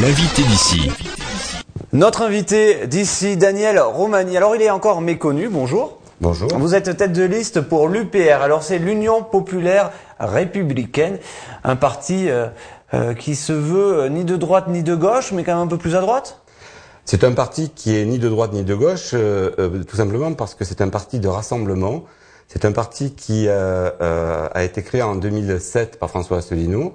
L'invité d'ici. Notre invité d'ici, Daniel Romani. Alors il est encore méconnu, bonjour. Bonjour. Vous êtes tête de liste pour l'UPR. Alors c'est l'Union populaire républicaine, un parti euh, euh, qui se veut euh, ni de droite ni de gauche, mais quand même un peu plus à droite? C'est un parti qui est ni de droite ni de gauche, euh, euh, tout simplement parce que c'est un parti de rassemblement. C'est un parti qui euh, euh, a été créé en 2007 par François Asselineau,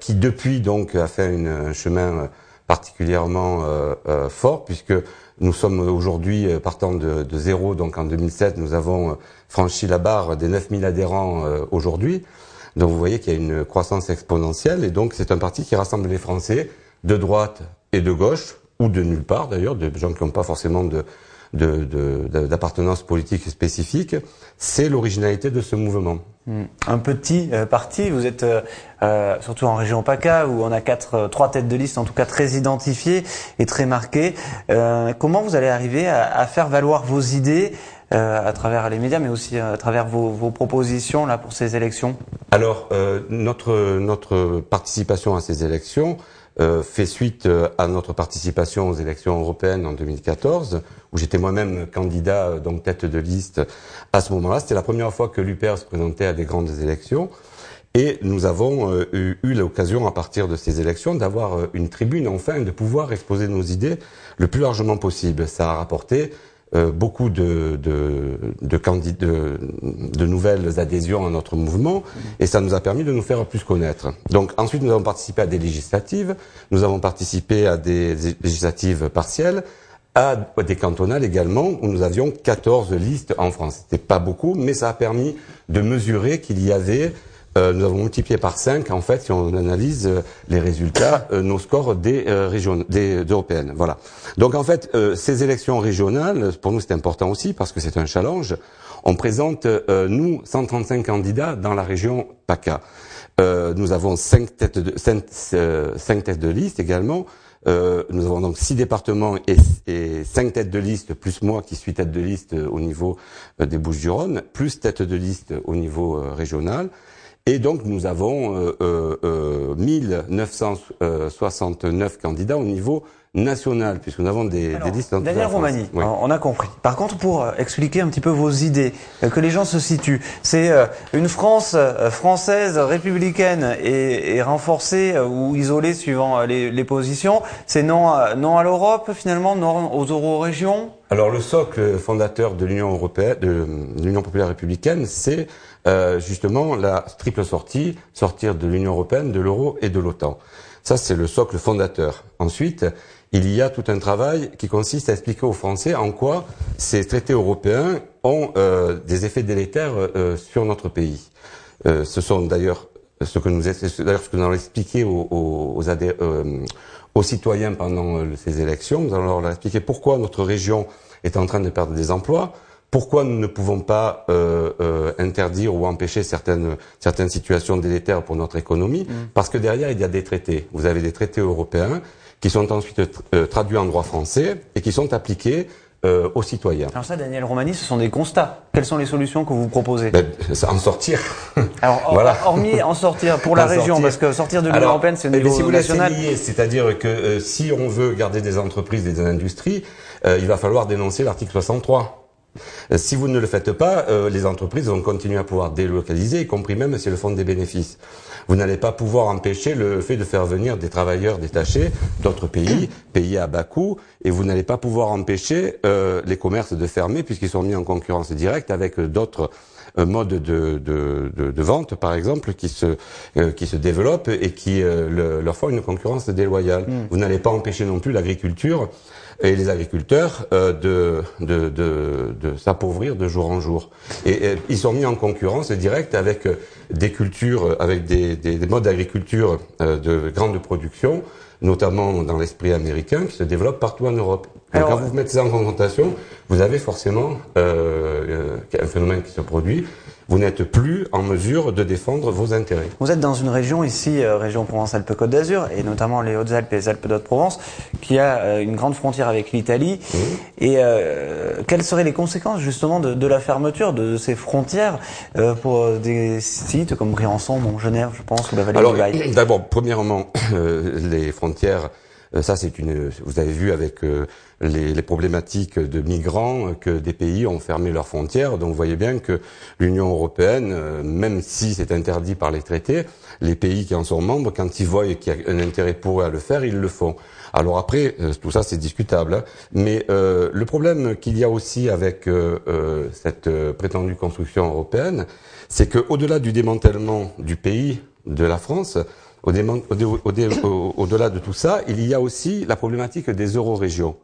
qui depuis donc a fait une, un chemin particulièrement euh, euh, fort, puisque nous sommes aujourd'hui euh, partant de, de, zéro, donc en 2007, nous avons euh, franchi la barre des 9000 adhérents euh, aujourd'hui. Donc vous voyez qu'il y a une croissance exponentielle, et donc c'est un parti qui rassemble les Français de droite et de gauche, ou de nulle part d'ailleurs, de gens qui n'ont pas forcément de, d'appartenance de, de, politique spécifique, c'est l'originalité de ce mouvement. Hmm. Un petit euh, parti, vous êtes euh, euh, surtout en région PACA où on a quatre, euh, trois têtes de liste en tout cas très identifiées et très marquées. Euh, comment vous allez arriver à, à faire valoir vos idées à travers les médias, mais aussi à travers vos, vos propositions là pour ces élections? Alors notre notre participation à ces élections, euh, fait suite à notre participation aux élections européennes en 2014, où j'étais moi-même candidat, donc tête de liste à ce moment-là. C'était la première fois que l'UPR se présentait à des grandes élections. Et nous avons euh, eu, eu l'occasion, à partir de ces élections, d'avoir euh, une tribune, enfin, de pouvoir exposer nos idées le plus largement possible. Ça a rapporté euh, beaucoup de, de, de, de, de, nouvelles adhésions à notre mouvement et ça nous a permis de nous faire plus connaître. Donc ensuite nous avons participé à des législatives, nous avons participé à des législatives partielles, à des cantonales également où nous avions 14 listes en France. C'était pas beaucoup, mais ça a permis de mesurer qu'il y avait euh, nous avons multiplié par 5 en fait si on analyse euh, les résultats euh, nos scores des euh, régions des européennes. Voilà. Donc en fait euh, ces élections régionales pour nous c'est important aussi parce que c'est un challenge. On présente nous 135 candidats dans la région PACA. Nous avons 5 têtes de 5, 5 têtes de liste également. Euh, nous avons donc six départements et, et, cinq têtes de liste, plus moi qui suis tête de liste au niveau des Bouches-du-Rhône, plus tête de liste au niveau euh, régional. Et donc nous avons euh, euh, 1969 candidats au niveau national, puisque nous avons des, Alors, des listes dans Daniel Romani, oui. on a compris. Par contre, pour expliquer un petit peu vos idées, que les gens se situent, c'est une France française républicaine et, et renforcée ou isolée suivant les, les positions. C'est non, non à l'Europe finalement, non aux euro-régions? Alors le socle fondateur de l'Union européenne, de l'Union populaire républicaine, c'est euh, justement la triple sortie, sortir de l'Union européenne, de l'euro et de l'OTAN. Ça, c'est le socle fondateur. Ensuite, il y a tout un travail qui consiste à expliquer aux Français en quoi ces traités européens ont euh, des effets délétères euh, sur notre pays. Euh, ce sont d'ailleurs ce que nous d'ailleurs ce que nous allons expliquer aux, aux, aux, aux citoyens pendant ces élections. Nous allons leur expliquer pourquoi notre région est en train de perdre des emplois, pourquoi nous ne pouvons pas euh, euh, interdire ou empêcher certaines certaines situations délétères pour notre économie mmh. Parce que derrière il y a des traités. Vous avez des traités européens qui sont ensuite euh, traduits en droit français et qui sont appliqués euh, aux citoyens. Alors ça, Daniel Romani, ce sont des constats. Quelles sont les solutions que vous proposez? Ben, En sortir. Alors, or, voilà. hormis en sortir pour la en région, sortir. parce que sortir de l'Union européenne, c'est au niveau si vous national. C'est-à-dire que euh, si on veut garder des entreprises et des industries, euh, il va falloir dénoncer l'article 63. Si vous ne le faites pas, euh, les entreprises vont continuer à pouvoir délocaliser, y compris même si elles font des bénéfices. Vous n'allez pas pouvoir empêcher le fait de faire venir des travailleurs détachés d'autres pays, payés à bas coût, et vous n'allez pas pouvoir empêcher euh, les commerces de fermer puisqu'ils sont mis en concurrence directe avec d'autres euh, modes de, de, de, de, vente, par exemple, qui se, euh, qui se développent et qui euh, le, leur font une concurrence déloyale. Mm. Vous n'allez pas empêcher non plus l'agriculture et les agriculteurs euh, de, de, de, de s'appauvrir de jour en jour. Et, et, ils sont mis en concurrence directe avec des cultures, avec des, des, des modes d'agriculture euh, de grande production, notamment dans l'esprit américain, qui se développent partout en Europe. Alors, quand vous mettez ça en confrontation, vous avez forcément euh, un phénomène qui se produit. Vous n'êtes plus en mesure de défendre vos intérêts. Vous êtes dans une région ici, euh, région Provence-Alpes-Côte d'Azur, et notamment les Hautes-Alpes et les Alpes d'Haute-Provence, qui a euh, une grande frontière avec l'Italie. Et euh, quelles seraient les conséquences justement de, de la fermeture de ces frontières euh, pour des sites comme Briançon, Genève, je pense, ou la vallée Alors, du D'abord, premièrement, les frontières euh, ça, c'est une. Vous avez vu avec euh, les, problématiques de migrants que des pays ont fermé leurs frontières. Donc, vous voyez bien que l'Union européenne, euh, même si c'est interdit par les traités, les pays qui en sont membres, quand ils voient qu'il y a un intérêt pour eux à le faire, ils le font. Alors après, tout ça, c'est discutable. Hein. Mais euh, le problème qu'il y a aussi avec euh, cette prétendue construction européenne, c'est quau delà du démantèlement du pays, de la France, au-delà de tout ça, il y a aussi la problématique des eurorégions.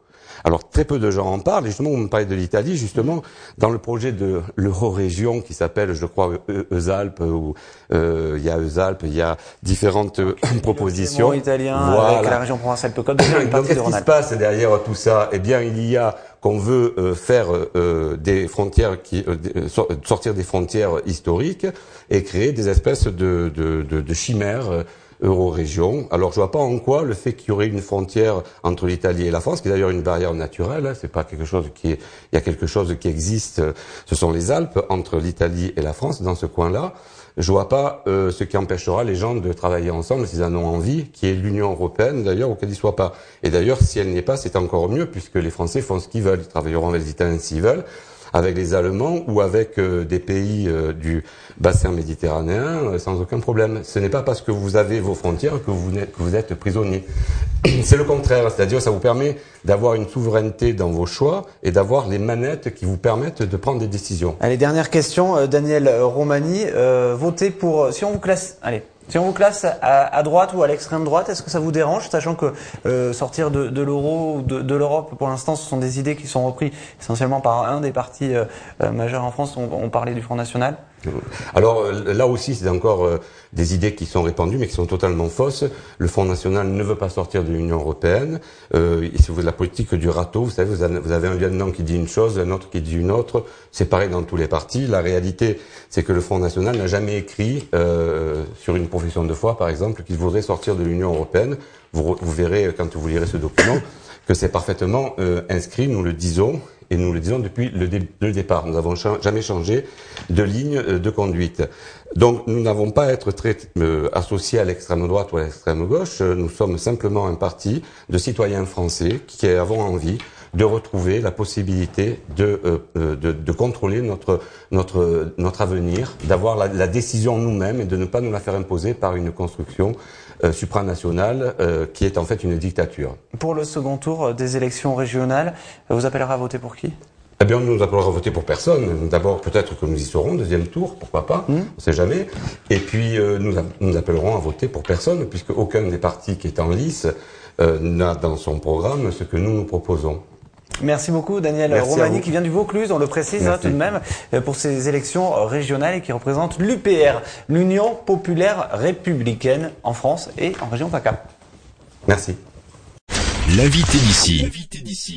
Alors très peu de gens en parlent. Et justement, on me parlait de l'Italie. Justement, dans le projet de l'eurorégion qui s'appelle, je crois, Eusalpes, où euh, il y a Eusalpes, il y a différentes euh, propositions. italien voilà. avec la région Provence-Alpes-Côte. Donc qu'est-ce qui se passe derrière tout ça? Eh bien, il y a qu'on veut euh, faire euh, des frontières qui euh, sortir des frontières historiques et créer des espèces de, de, de, de chimères euro-région. Alors je vois pas en quoi le fait qu'il y aurait une frontière entre l'Italie et la France, qui est d'ailleurs une barrière naturelle, hein, c'est pas quelque chose qui est, il y a quelque chose qui existe, ce sont les Alpes entre l'Italie et la France dans ce coin-là. Je vois pas euh, ce qui empêchera les gens de travailler ensemble s'ils en ont envie, qui est l'Union européenne d'ailleurs, auquel ils soient pas. Et d'ailleurs, si elle n'y est pas, c'est encore mieux puisque les Français font ce qu'ils veulent, ils travailleront avec les Italiens s'ils veulent avec les Allemands ou avec euh, des pays euh, du bassin méditerranéen euh, sans aucun problème. Ce n'est pas parce que vous avez vos frontières que vous, que vous êtes prisonnier. C'est le contraire, c'est-à-dire ça vous permet d'avoir une souveraineté dans vos choix et d'avoir les manettes qui vous permettent de prendre des décisions. Allez, dernière question, Daniel Romani, euh, votez pour, si on vous classe, allez, si on vous classe à, droite ou à l'extrême droite, est-ce que ça vous dérange, sachant que euh, sortir de, l'euro ou de, l'Europe, pour l'instant, ce sont des idées qui sont reprises essentiellement par un des partis euh, euh, majeurs en France. On parlait du Front National. Alors euh, là aussi, c'est encore euh, des idées qui sont répandues, mais qui sont totalement fausses. Le Front National ne veut pas sortir de l'Union européenne. Euh, si vous la politique du râteau, vous savez, vous avez un lieutenant qui dit une chose, un autre qui dit une autre. C'est pareil dans tous les partis. La réalité, c'est que le Front National n'a jamais écrit euh, sur une profession de foi, par exemple, qu'il voudrait sortir de l'Union européenne. Vous, vous, verrez quand vous lirez ce document que c'est parfaitement inscrit. Nous le disons et nous le disons depuis le, départ. Nous n'avons jamais changé de ligne euh, de conduite. Donc nous n'avons pas à être très euh, associés à l'extrême droite ou à l'extrême gauche. Nous sommes simplement un parti de citoyens français qui avons envie de retrouver la possibilité de, euh, de, de, contrôler notre, notre, notre avenir, d'avoir la, la, décision nous-mêmes et de ne pas nous la faire imposer par une construction euh, supranationale euh, qui est en fait une dictature. Pour le second tour des élections régionales, vous appellerez à voter pour qui? Eh bien, on nous appellera à voter pour personne. D'abord, peut-être que nous y serons, deuxième tour, pourquoi pas, hmm. on ne sait jamais. Et puis, euh, nous, nous appellerons à voter pour personne, puisque aucun des partis qui est en lice euh, n'a dans son programme ce que nous nous proposons. Merci beaucoup Daniel Romani qui vient du Vaucluse, on le précise hein, tout de même, euh, pour ces élections régionales et qui représente l'UPR, l'Union populaire républicaine en France et en région PACA. Merci. L'invité d'ici.